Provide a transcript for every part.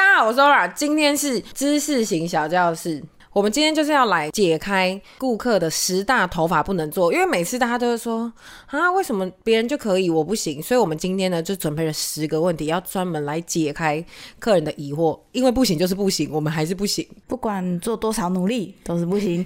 大家好，我是 Ora，今天是知识型小教室。我们今天就是要来解开顾客的十大头发不能做，因为每次大家都会说啊，为什么别人就可以，我不行？所以我们今天呢就准备了十个问题，要专门来解开客人的疑惑。因为不行就是不行，我们还是不行，不管做多少努力都是不行。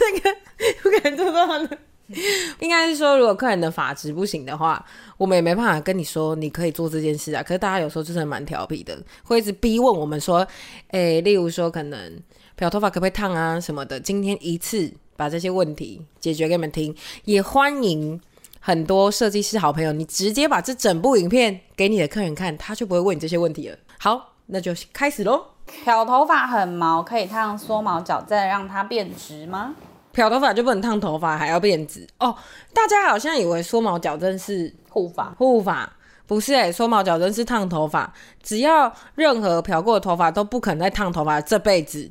那个不敢做多少努 应该是说，如果客人的发质不行的话，我们也没办法跟你说你可以做这件事啊。可是大家有时候就是蛮调皮的，会一直逼问我们说，诶，例如说可能漂头发可不可以烫啊什么的。今天一次把这些问题解决给你们听，也欢迎很多设计师好朋友，你直接把这整部影片给你的客人看，他就不会问你这些问题了。好，那就开始喽。漂头发很毛，可以烫缩毛矫正让它变直吗？漂头发就不能烫头发，还要变直哦。大家好像以为缩毛矫正是护发，护发不是哎、缩毛矫正是烫头发。只要任何漂过的头发都不可能再烫头发，这辈子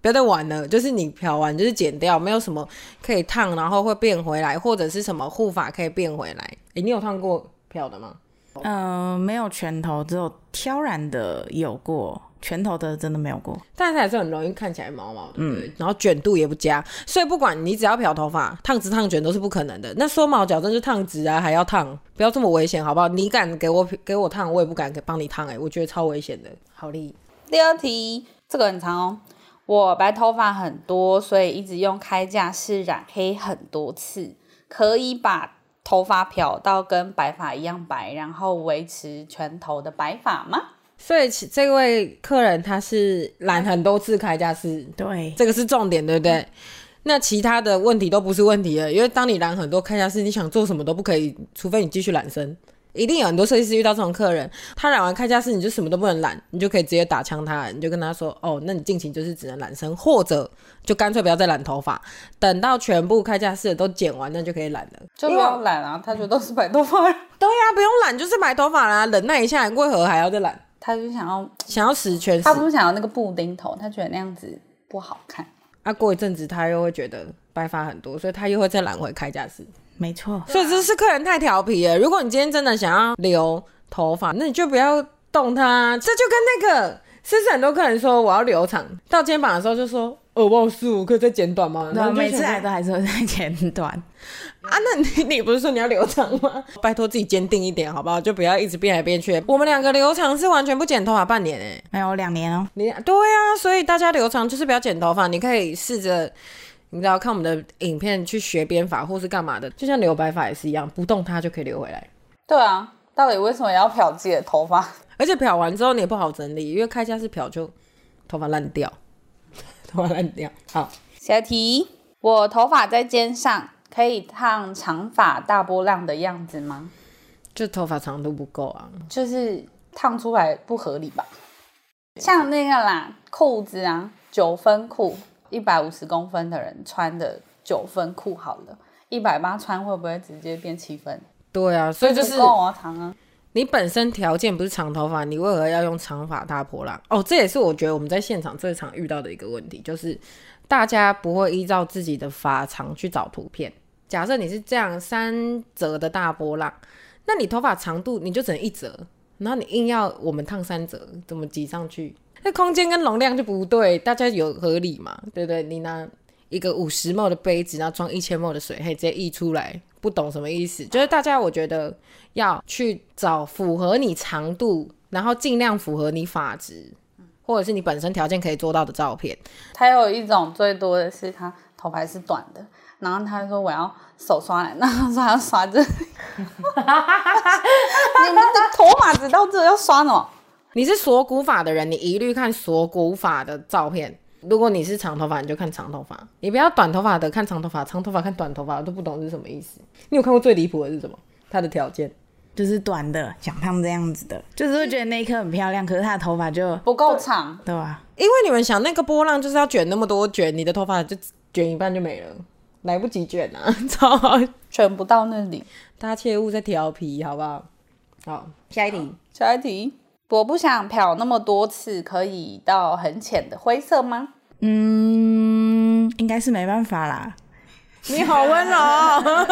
不要再玩了。就是你漂完就是剪掉，没有什么可以烫，然后会变回来，或者是什么护发可以变回来。哎、你有烫过漂的吗？嗯、没有拳头，只有挑染的有过，拳头的真的没有过。但是还是很容易看起来毛毛的，嗯，然后卷度也不佳，所以不管你只要漂头发，烫直烫卷都是不可能的。那缩毛矫正就烫直啊，还要烫，不要这么危险好不好？你敢给我给我烫，我也不敢给帮你烫，哎，我觉得超危险的。好厉，第二题，这个很长哦。我白头发很多，所以一直用开架式染黑很多次，可以把头发漂到跟白发一样白，然后维持全头的白发吗？所以其这位客人他是染很多次开架式，对，这个是重点，对不对？那其他的问题都不是问题了，因为当你染很多开架式，你想做什么都不可以，除非你继续染深。一定有很多设计师遇到这种客人，他染完开架式，你就什么都不能染，你就可以直接打枪他，你就跟他说，哦，那你近期就是只能染深，或者就干脆不要再染头发，等到全部开架式的都剪完，那就可以染了。就不要染啊，他觉得都是白头发，对呀、不用染就是白头发啦，忍耐一下，为何还要再染？他就想要，想要死全十他不是想要那个布丁头，他觉得那样子不好看。啊，过一阵子他又会觉得白发很多，所以他又会再染回开架式。没错。所以这是客人太调皮了。如果你今天真的想要留头发，那你就不要动它。这就跟那个，是不是很多客人说我要留长，到肩膀的时候就说，呃，不好意思，我可以再剪短吗？然后每次来都还是会在剪短。啊，那你你不是说你要留长吗？拜托自己坚定一点好不好？就不要一直变来变去。我们两个留长是完全不剪头发半年哎、没有两年哦、你对啊，所以大家留长就是不要剪头发，你可以试着。你知道看我们的影片去学编法或是干嘛的，就像留白发也是一样，不动它就可以留回来。对啊，到底为什么要漂自己的头发？而且漂完之后你也不好整理，因为开架式漂就头发烂掉，头发烂掉。好，下一题，我头发在肩上，可以烫长发大波浪的样子吗？就头发长度不够啊。就是烫出来不合理吧？像那个啦，裤子啊，九分裤，一百五十公分的人穿的九分裤好了，一百八穿会不会直接变七分？对啊，所以就是不够啊，长啊。你本身条件不是长头发，你为何要用长发大波浪？哦，这也是我觉得我们在现场最常遇到的一个问题，就是大家不会依照自己的发长去找图片。假设你是这样三折的大波浪，那你头发长度你就只能一折，然后你硬要我们烫三折，怎么挤上去？那空间跟容量就不对，大家有合理嘛？对不对？你拿一个五十 ml 的杯子，然后装一千 ml 的水，嘿直接溢出来，不懂什么意思？就是大家我觉得要去找符合你长度，然后尽量符合你发质，或者是你本身条件可以做到的照片。还有一种最多的是他头发是短的，然后他说我要手刷来，那 他说还要刷这里，你们的头发只到这要刷什么？你是锁骨发的人，你一律看锁骨发的照片。如果你是长头发，你就看长头发，你不要短头发的看长头发，长头发看短头发，我都不懂是什么意思。你有看过最离谱的是什么？他的条件就是短的，像他们这样子的，就是会觉得那一颗很漂亮，可是他的头发就不够长，对吧？因为你们想那个波浪就是要卷那么多卷，你的头发就卷一半就没了，来不及卷啊！超好，卷不到那里。大家切勿再调皮，好不好？好，下一题。下一题，我不想漂那么多次，可以到很浅的灰色吗？嗯，应该是没办法啦。你好温柔哦，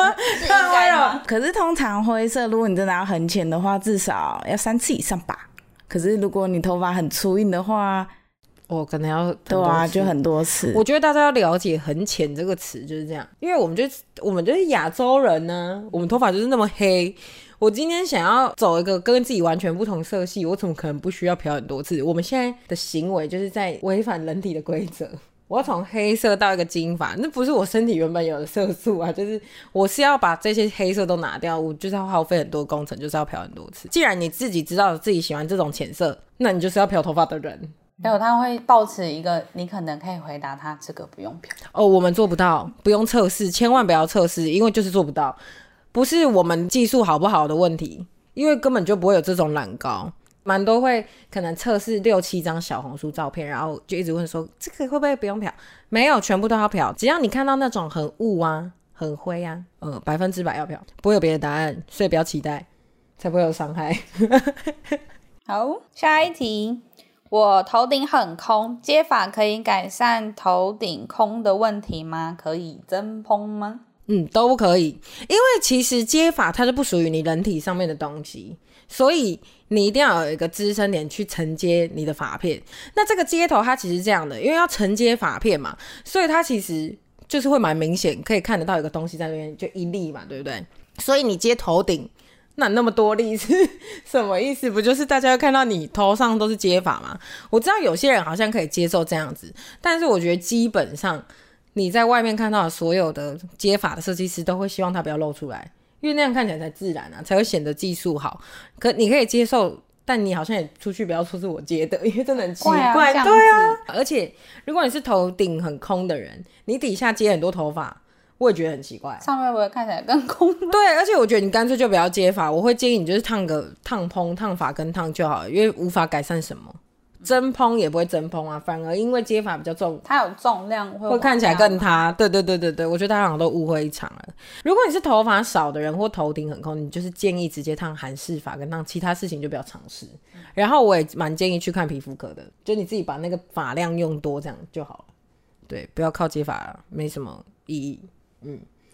太温柔。可是通常灰色，如果你真的要很浅的话，至少要三次以上吧。可是如果你头发很粗硬的话，我可能要对啊，就很多次。我觉得大家要了解“很浅”这个词就是这样，因为我们就我们就是亚洲人呢、我们头发就是那么黑。我今天想要走一个跟自己完全不同色系，我怎么可能不需要漂很多次？我们现在的行为就是在违反人体的规则。我要从黑色到一个金发，那不是我身体原本有的色素啊，就是我是要把这些黑色都拿掉，我就是要耗费很多工程，就是要漂很多次。既然你自己知道自己喜欢这种浅色，那你就是要漂头发的人。还有他会抱持一个，你可能可以回答他这个不用漂。哦，我们做不到，不用测试，千万不要测试，因为就是做不到，不是我们技术好不好的问题，因为根本就不会有这种懒高。蛮多会可能测试六七张小红书照片，然后就一直问说这个会不会不用漂？没有，全部都要漂。只要你看到那种很雾啊、很灰啊，呃，百分之百要漂，不会有别的答案，所以不要期待，才不会有伤害。好，下一题，我头顶很空，接发可以改善头顶空的问题吗？可以增蓬吗？嗯，都不可以，因为其实接发它是不属于你人体上面的东西，所以你一定要有一个支撑点去承接你的发片。那这个接头它其实这样的，因为要承接发片嘛，所以它其实就是会蛮明显，可以看得到一个东西在那边，就一粒嘛，对不对？所以你接头顶，那那么多例是什么意思？不就是大家会看到你头上都是接法吗？我知道有些人好像可以接受这样子，但是我觉得基本上。你在外面看到的所有的接法的设计师都会希望他不要露出来，因为那样看起来才自然啊，才会显得技术好。可你可以接受，但你好像也出去不要说是我接的，因为真的很奇怪对啊子，而且如果你是头顶很空的人，你底下接很多头发，我也觉得很奇怪。上面会不会看起来更空？对，而且我觉得你干脆就不要接发，我会建议你就是烫个烫蓬、烫发跟烫就好了，因为无法改善什么。真蓬也不会真蓬啊，反而因为接发比较重，它有重量会会看起来更塌。对对对对对，我觉得大家好像都误会一场了。如果你是头发少的人或头顶很空，你就是建议直接烫韩式发跟烫其他事情就不要尝试。然后我也蛮建议去看皮肤科的，就你自己把那个发量用多这样就好了。对，不要靠接发，没什么意义。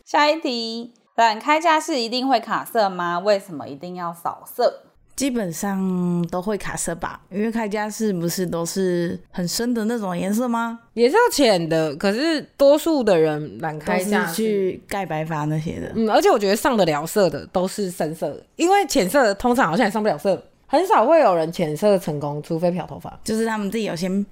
下一题，染开架是一定会卡色吗？为什么一定要扫色？基本上都会卡色吧，因为开架式不是都是很深的那种颜色吗？也是要浅的，可是多数的人染都开架是去盖白发那些的。嗯，而且我觉得上得了色的都是深色的，因为浅色的通常好像也上不了色，很少会有人浅色成功，除非漂头发。就是他们自己有先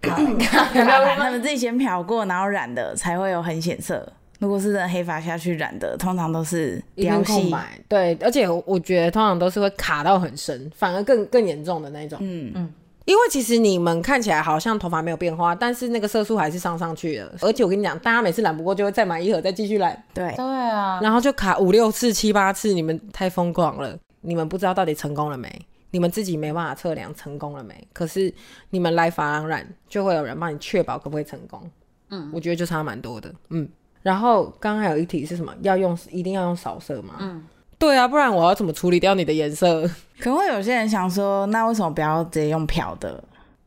漂，他们自己先漂过，然后染的才会有很显色。如果是真的黑发下去染的，通常都是一片雕细。空白，对，而且我我觉得通常都是会卡到很深，反而更更严重的那种。嗯嗯，因为其实你们看起来好像头发没有变化，但是那个色素还是上上去了。而且我跟你讲，大家每次染不过就会再买一盒，再继续染，对，对啊，然后就卡五六次、七八次，你们太疯狂了。你们不知道到底成功了没？你们自己没办法测量成功了没？可是你们来发廊染，就会有人帮你确保可不可以成功。嗯，我觉得就差蛮多的。嗯，然后刚刚还有一题是什么？要用一定要用扫色吗？嗯，对啊，不然我要怎么处理掉你的颜色？可能会有些人想说，那为什么不要直接用漂的？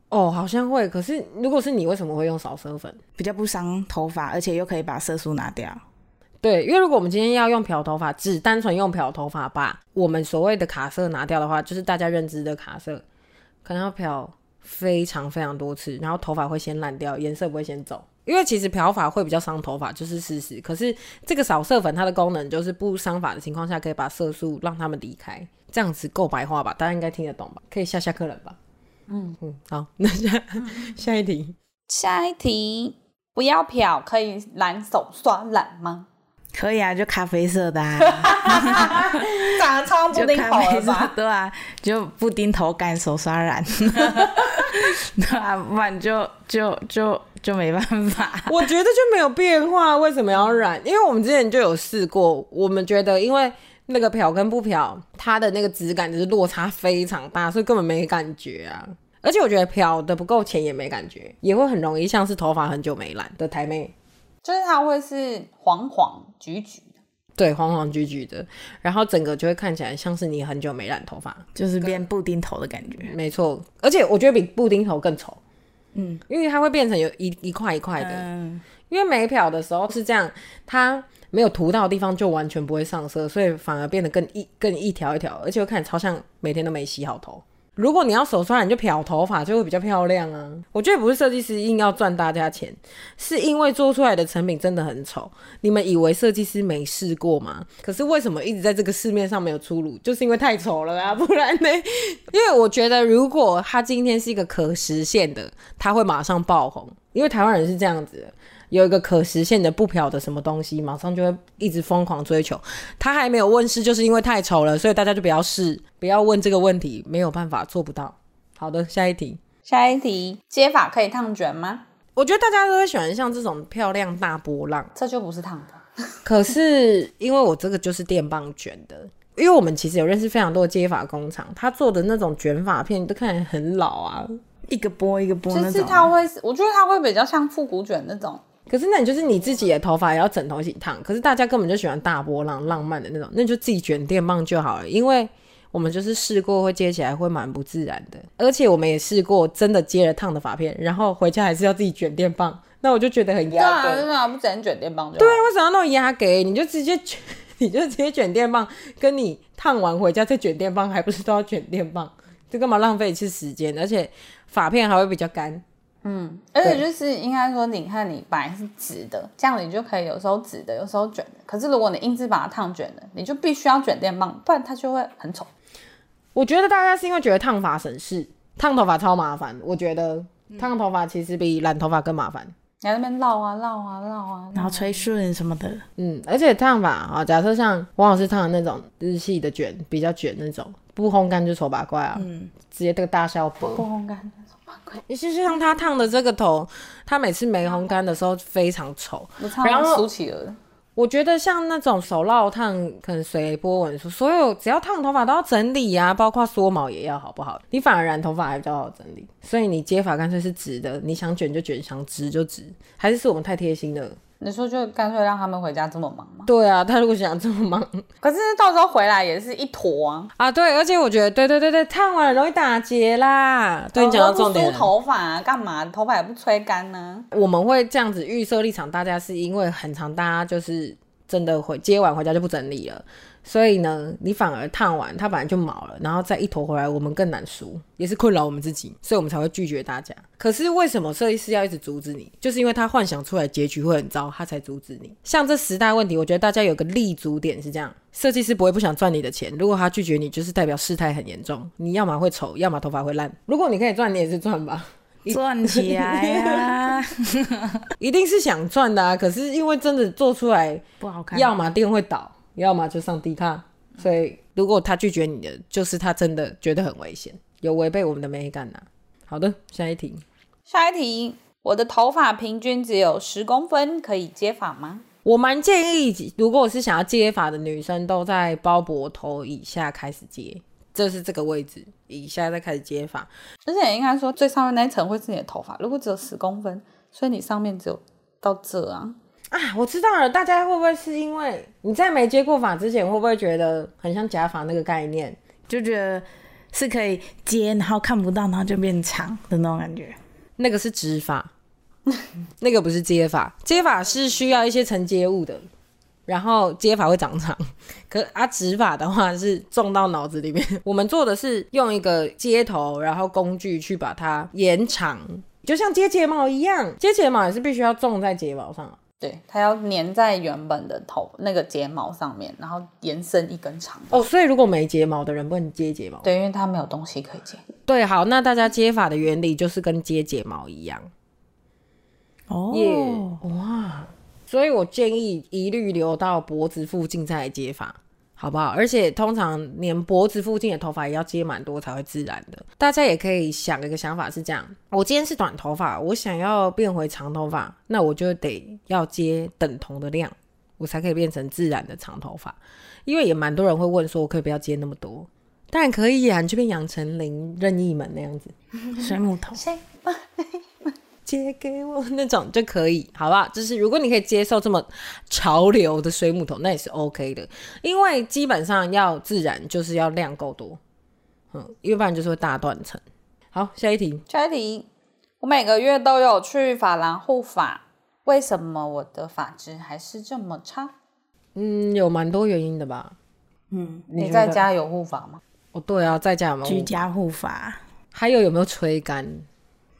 哦，好像会。可是如果是你，为什么会用扫色粉？比较不伤头发，而且又可以把色素拿掉。对，因为如果我们今天要用漂头发，只单纯用漂头发把我们所谓的卡色拿掉的话，就是大家认知的卡色，可能要漂非常非常多次，然后头发会先烂掉，颜色不会先走。因为其实漂发会比较伤头发，就是事实。可是这个扫色粉它的功能就是不伤发的情况下，可以把色素让它们离开，这样子够白话吧？大家应该听得懂吧？可以下下课了吧？嗯嗯，好，那下下一题。下一题，不要漂可以染手刷染吗？可以啊，就咖啡色的啊，长得超布丁 就咖啡色头吧？，对啊，就布丁头干手刷染，对啊，不然就就就就没办法。我觉得就没有变化，为什么要染？因为我们之前就有试过，我们觉得因为那个漂跟不漂，它的那个质感就是落差非常大，所以根本没感觉啊。而且我觉得漂的不够浅也没感觉，也会很容易像是头发很久没染的台妹，就是它会是黄黄橘橘的，对，黄黄橘橘的，然后整个就会看起来像是你很久没染头发，就是变布丁头的感觉。没错。而且我觉得比布丁头更丑，嗯，因为它会变成有一一块一块的，嗯，因为没漂的时候是这样，它没有涂到的地方就完全不会上色，所以反而变得更一更一条一条，而且会看起来超像每天都没洗好头。如果你要手刷，你就漂头发就会比较漂亮啊。我觉得不是设计师硬要赚大家钱，是因为做出来的成品真的很丑。你们以为设计师没试过吗？可是为什么一直在这个市面上没有出炉？就是因为太丑了啊，不然呢？因为我觉得如果它今天是一个可实现的，它会马上爆红。因为台湾人是这样子的。有一个可实现的不漂的什么东西，马上就会一直疯狂追求。它还没有问世，就是因为太丑了，所以大家就不要试，不要问这个问题，没有办法做不到。好的，下一题。下一题，接发可以烫卷吗？我觉得大家都会喜欢像这种漂亮大波浪，这就不是烫的。可是因为我这个就是电棒卷的，因为我们其实有认识非常多的接发工厂，他做的那种卷发片都看起来很老啊，一个波一个波那种。就是它会，我觉得它会比较像复古卷那种。可是那你就是你自己的头发也要整头一起烫，可是大家根本就喜欢大波浪、浪漫的那种，那你就自己卷电棒就好了。因为我们就是试过会接起来会蛮不自然的，而且我们也试过真的接了烫的发片，然后回家还是要自己卷电棒，那我就觉得很压。对啊，为什么不直接卷电棒？对，为什么要那么压给？你就直接卷，你就直接卷电棒，跟你烫完回家再卷电棒，还不是都要卷电棒？这干嘛浪费一次时间？而且发片还会比较干。嗯，而且就是应该说，你看你本来是直的，这样你就可以有时候直的，有时候卷的。可是如果你硬是把它烫卷的，你就必须要卷电棒，不然它就会很丑。我觉得大家是因为觉得烫发省事，烫头发超麻烦。我觉得烫头发其实比染头发更麻烦，你在那边绕啊绕啊绕啊，然后吹顺什么的。嗯，而且烫发啊，假设像王老师烫的那种日系的卷，比较卷那种，不烘干就丑八怪啊。嗯，直接这个大笑不烘干。也是像他烫的这个头，他每次没烘干的时候非常丑，然后梳起了。我觉得像那种手烙烫，可能随波纹说，所有只要烫头发都要整理呀，包括缩毛也要，好不好？你反而染头发还比较好整理，所以你接发干脆是直的，你想卷就卷，想直就直，还是是我们太贴心了。你说就干脆让他们回家这么忙吗？对啊，他如果想这么忙，可是到时候回来也是一坨啊。啊，对，而且我觉得，对对对对，烫完容易打结啦。对，讲到重点。梳头发干嘛？头发也不吹干呢。我们会这样子预设立场，大家是因为很长，大家就是真的回接完回家就不整理了。所以呢，你反而烫完，它本来就毛了，然后再一坨回来，我们更难梳，也是困扰我们自己，所以我们才会拒绝大家。可是为什么设计师要一直阻止你？就是因为他幻想出来结局会很糟，他才阻止你。像这十大问题，我觉得大家有个立足点是这样：设计师不会不想赚你的钱，如果他拒绝你，就是代表事态很严重，你要么会丑，要么头发会烂。如果你可以赚，你也是赚吧，赚起来呀，一定是想赚的啊。可是因为真的做出来 不好看，要么店会倒。要么就上低卡，所以如果他拒绝你的，就是他真的觉得很危险，有违背我们的美感呐。好的，下一题。下一题，我的头发平均只有十公分，可以接发吗？我蛮建议，如果我是想要接发的女生，都在包脖头以下开始接，就是这个位置以下再开始接发。而且应该说，最上面那一层会是你的头发。如果只有十公分，所以你上面只有到这啊。啊，我知道了，大家会不会是因为你在没接过法之前，会不会觉得很像假发那个概念，就觉得是可以接，然后看不到，然后就变长的那种感觉？那个是直发，那个不是接发，接发是需要一些承接物的，然后接发会长长。可啊，直发的话是种到脑子里面。我们做的是用一个接头，然后工具去把它延长，就像接睫毛一样，接睫毛也是必须要种在睫毛上。对，它要粘在原本的头那个睫毛上面，然后延伸一根长哦。所以如果没睫毛的人不能接睫毛，对，因为它没有东西可以接。对，好，那大家接法的原理就是跟接睫毛一样。哦，哇，所以我建议一律留到脖子附近再来接发。好不好？而且通常连脖子附近的头发也要接蛮多才会自然的。大家也可以想一个想法是这样：我今天是短头发，我想要变回长头发，那我就得要接等同的量，我才可以变成自然的长头发。因为也蛮多人会问说，我可以不要接那么多？当然可以啊，你就变杨丞琳任意门那样子，水母头。借给我那种就可以，好不好？就是如果你可以接受这么潮流的水母头，那也是 OK 的。因为基本上要自然，就是要量够多，嗯，要不然就是会大断层。好，下一题，下一题。我每个月都有去法廊护发，为什么我的发质还是这么差？嗯，有蛮多原因的吧。嗯，你在家有护发吗？哦，对啊，在家有没有居家护发。还有有没有吹干？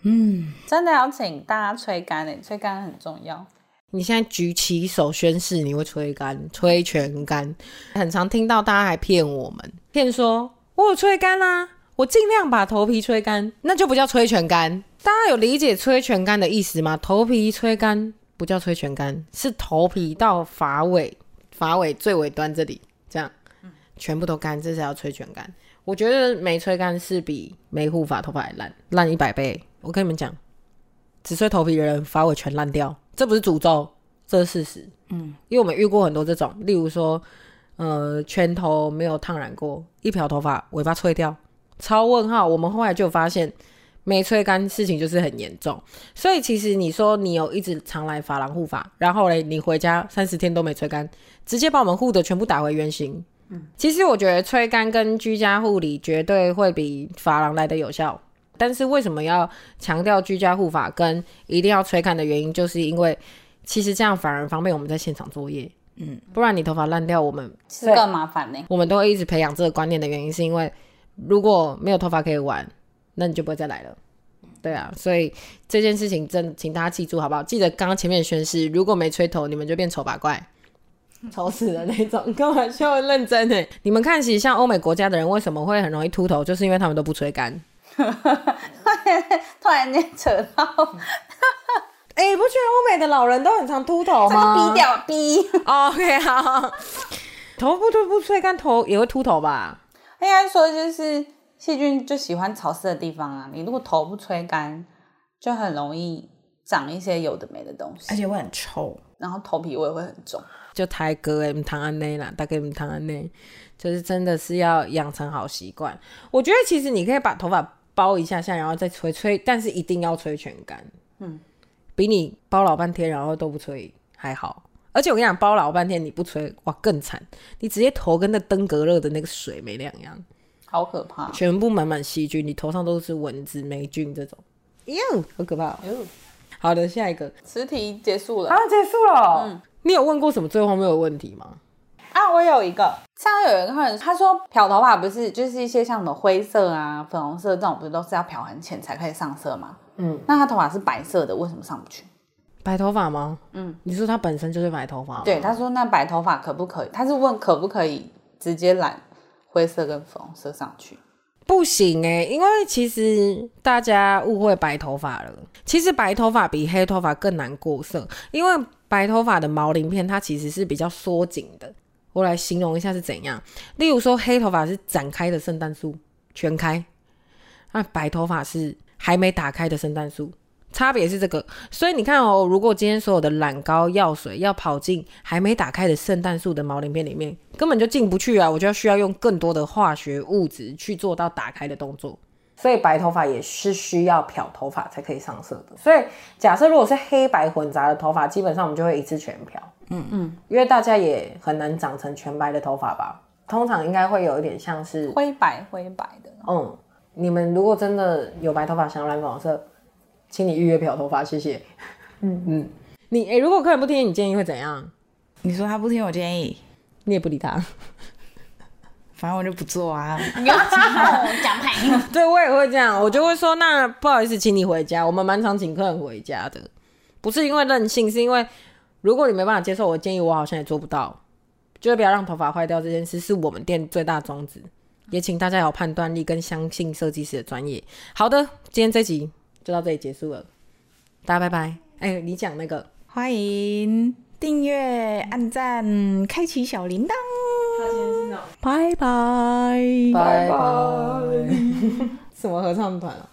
嗯，真的要请大家吹干诶，吹干很重要。你现在举起手宣誓，你会吹干，吹全干。很常听到大家还骗我们，骗说我有吹干啦、我尽量把头皮吹干，那就不叫吹全干。大家有理解吹全干的意思吗？头皮吹干不叫吹全干，是头皮到发尾，发尾最尾端这里这样，全部都干，这是要吹全干。我觉得没吹干是比没护发头发还烂，烂一百倍。我跟你们讲，只吹头皮的人发尾全烂掉，这不是诅咒，这是事实。嗯，因为我们遇过很多这种，例如说，呃，拳头没有烫染过，一漂头发尾巴吹掉，超问号。我们后来就发现，没吹干事情就是很严重。所以其实你说你有一直常来发廊护发，然后嘞，你回家三十天都没吹干，直接把我们护的全部打回原形。嗯，其实我觉得吹干跟居家护理绝对会比发廊来的有效。但是为什么要强调居家护发跟一定要吹干的原因，就是因为其实这样反而方便我们在现场作业。嗯，不然你头发烂掉，我们是更麻烦呢。我们都会一直培养这个观念的原因，是因为如果没有头发可以玩，那你就不会再来了。对啊，所以这件事情真请大家记住好不好？记得刚刚前面宣誓，如果没吹头，你们就变丑八怪。丑死的那种，开玩笑，认真哎！你们看，其实像欧美国家的人为什么会很容易秃头，就是因为他们都不吹干。突然间扯到，哎、不觉得欧美的老人都很常秃头吗？逼掉逼。OK，好。头不秃不吹干，头也会秃头吧？应该说就是细菌就喜欢潮湿的地方啊，你如果头不吹干，就很容易长一些有的没的东西，而且会很臭。然后头皮味会很重。就台哥哎，唔谈安内啦，大概唔谈安内，就是真的是要养成好习惯。我觉得其实你可以把头发包一下下，然后再吹吹，但是一定要吹全干。嗯，比你包老半天然后都不吹还好。而且我跟你讲，包老半天你不吹，哇更惨，你直接头跟那登革热的那个水没两样，好可怕！全部满满细菌，你头上都是蚊子、霉菌这种，哟，好可怕、哦。哟，好的，下一个词题结束了啊，结束了。嗯，你有问过什么最荒谬的问题吗？啊！我有一个，上次有一个客人他说漂头发不是就是一些像什么灰色啊、粉红色这种，不是都是要漂很浅才可以上色吗？嗯，那他头发是白色的，为什么上不去？白头发吗？嗯，你说他本身就是白头发吗？对，他说那白头发可不可以？他是问可不可以直接染灰色跟粉红色上去？不行哎、因为其实大家误会白头发了。其实白头发比黑头发更难过色，因为白头发的毛鳞片它其实是比较缩紧的。我来形容一下是怎样。例如说，黑头发是展开的圣诞树，全开；那白头发是还没打开的圣诞树。差别是这个，所以你看哦，如果今天所有的染膏、药水要跑进还没打开的圣诞树的毛鳞片里面，根本就进不去啊！我就要需要用更多的化学物质去做到打开的动作。所以白头发也是需要漂头发才可以上色的。所以假设如果是黑白混杂的头发，基本上我们就会一次全漂。嗯嗯，因为大家也很难长成全白的头发吧？通常应该会有一点像是灰白灰白的，嗯，你们如果真的有白头发想要染粉红色，请你预约漂头发，谢谢。嗯嗯，你诶、如果客人不听你建议会怎样？你说他不听我建议，你也不理他。反正我就不做啊。你要讲牌。对我也会这样，我就会说，那不好意思，请你回家。我们蛮常请客人回家的，不是因为任性，是因为如果你没办法接受我的建议，我好像也做不到。就是不要让头发坏掉这件事，是我们店最大宗旨。也请大家有判断力跟相信设计师的专业。好的，今天这集就到这里结束了，大家拜拜。哎、你讲那个，欢迎订阅、按赞、开启小铃铛。拜拜，拜拜。什么合唱团啊？